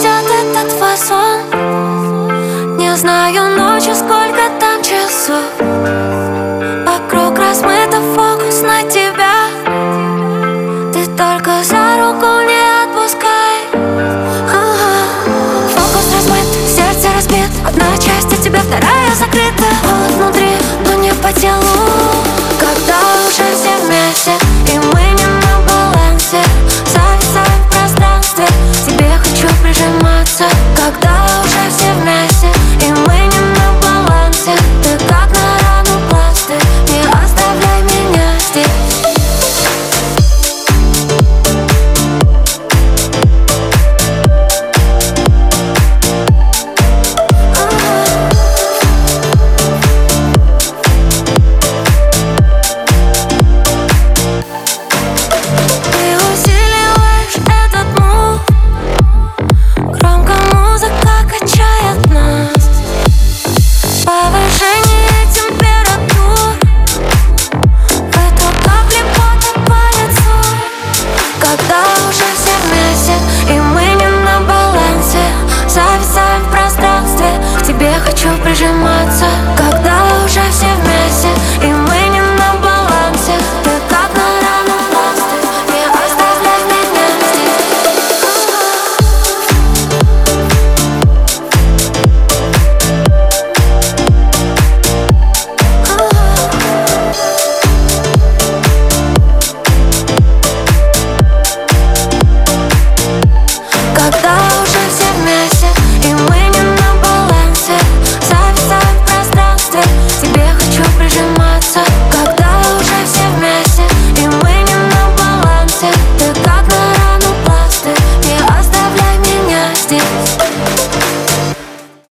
идет этот фасон. Не знаю ночью, сколько там часов. Вокруг размыто фокус на тебя. Ты только за руку не отпускай. Ага. Фокус размыт, сердце разбит. Одна часть от тебя, вторая закрыта. Он внутри, но не по телу. хочу прижиматься, как